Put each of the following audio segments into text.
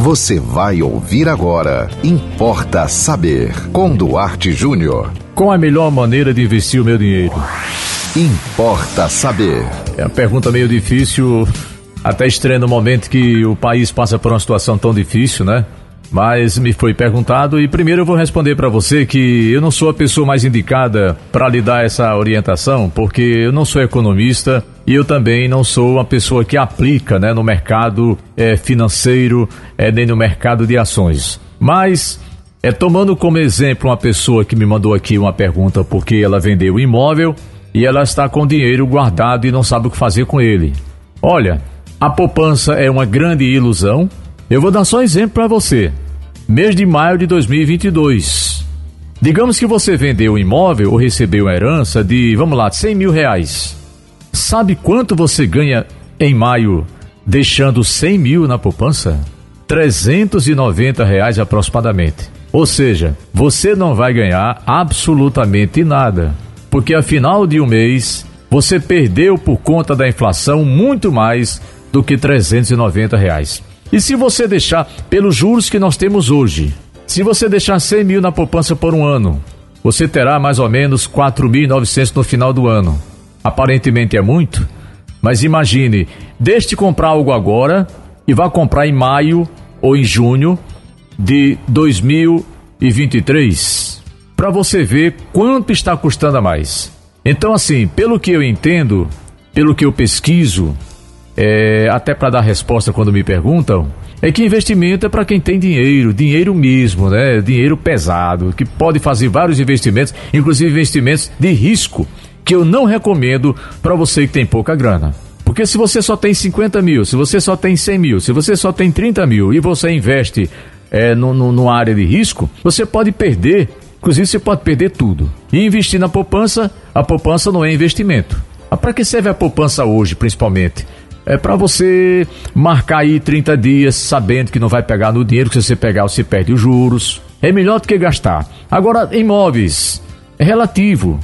Você vai ouvir agora. Importa saber. Com Duarte Júnior. Qual a melhor maneira de investir o meu dinheiro? Importa saber. É uma pergunta meio difícil, até estranho no momento que o país passa por uma situação tão difícil, né? Mas me foi perguntado e primeiro eu vou responder para você que eu não sou a pessoa mais indicada para lhe dar essa orientação, porque eu não sou economista e eu também não sou uma pessoa que aplica né, no mercado é, financeiro é, nem no mercado de ações. Mas é tomando como exemplo uma pessoa que me mandou aqui uma pergunta porque ela vendeu um imóvel e ela está com dinheiro guardado e não sabe o que fazer com ele. Olha, a poupança é uma grande ilusão eu vou dar só um exemplo para você. Mês de maio de 2022. Digamos que você vendeu um imóvel ou recebeu uma herança de, vamos lá, 100 mil reais. Sabe quanto você ganha em maio deixando 100 mil na poupança? 390 reais aproximadamente. Ou seja, você não vai ganhar absolutamente nada, porque a final de um mês você perdeu por conta da inflação muito mais do que 390 reais. E se você deixar, pelos juros que nós temos hoje, se você deixar 100 mil na poupança por um ano, você terá mais ou menos 4.900 no final do ano. Aparentemente é muito, mas imagine, deixe de comprar algo agora e vá comprar em maio ou em junho de 2023, para você ver quanto está custando a mais. Então, assim, pelo que eu entendo, pelo que eu pesquiso, é, até para dar resposta quando me perguntam, é que investimento é para quem tem dinheiro, dinheiro mesmo, né? Dinheiro pesado, que pode fazer vários investimentos, inclusive investimentos de risco, que eu não recomendo para você que tem pouca grana. Porque se você só tem 50 mil, se você só tem 100 mil, se você só tem 30 mil e você investe é, no, no, numa área de risco, você pode perder, inclusive você pode perder tudo. E investir na poupança, a poupança não é investimento. Para que serve a poupança hoje, principalmente? é para você marcar aí 30 dias sabendo que não vai pegar no dinheiro, que se você pegar você perde os juros. É melhor do que gastar. Agora, imóveis, é relativo.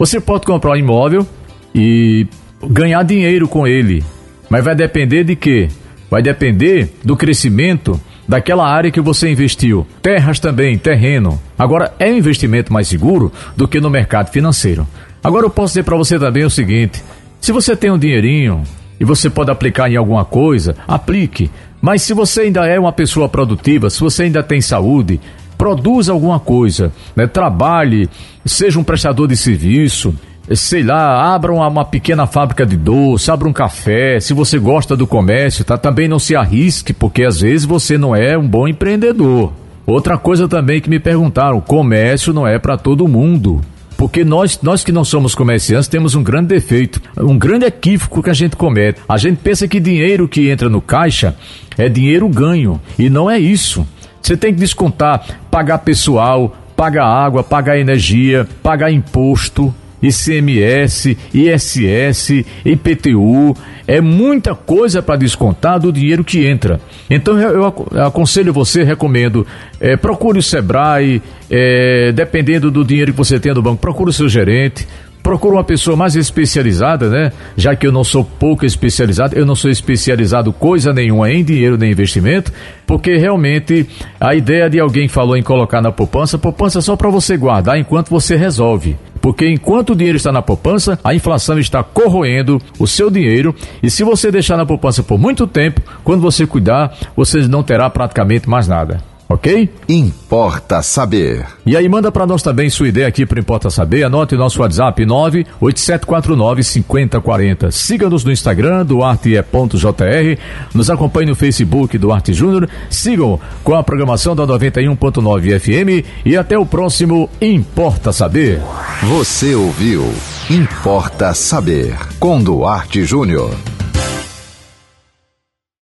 Você pode comprar um imóvel e ganhar dinheiro com ele, mas vai depender de quê? Vai depender do crescimento daquela área que você investiu. Terras também, terreno. Agora, é um investimento mais seguro do que no mercado financeiro. Agora, eu posso dizer para você também o seguinte: se você tem um dinheirinho, e você pode aplicar em alguma coisa, aplique. Mas se você ainda é uma pessoa produtiva, se você ainda tem saúde, produza alguma coisa, né? trabalhe, seja um prestador de serviço, sei lá, abra uma, uma, pequena fábrica de doce, abra um café, se você gosta do comércio, tá? Também não se arrisque, porque às vezes você não é um bom empreendedor. Outra coisa também que me perguntaram, comércio não é para todo mundo. Porque nós, nós que não somos comerciantes temos um grande defeito, um grande equívoco que a gente comete. A gente pensa que dinheiro que entra no caixa é dinheiro ganho. E não é isso. Você tem que descontar, pagar pessoal, pagar água, pagar energia, pagar imposto. ICMS, ISS, IPTU, é muita coisa para descontar do dinheiro que entra. Então eu, aconselho você, recomendo, é, procure o Sebrae, é, dependendo do dinheiro que você tem do banco, procure o seu gerente, procure uma pessoa mais especializada, né? Já que eu não sou pouco especializado, eu não sou especializado coisa nenhuma em dinheiro nem investimento, porque realmente a ideia de alguém falou em colocar na poupança, poupança é só para você guardar enquanto você resolve. Porque enquanto o dinheiro está na poupança, a inflação está corroendo o seu dinheiro e se você deixar na poupança por muito tempo, quando você cuidar, você não terá praticamente mais nada ok? Importa saber. E aí manda para nós também sua ideia aqui para Importa Saber. Anote nosso WhatsApp 98749 5040. Siga-nos no Instagram duarte.jr. Nos acompanhe no Facebook Duarte Júnior. Sigam com a programação da 91.9 FM e até o próximo Importa Saber. Você ouviu Importa Saber com Duarte Júnior.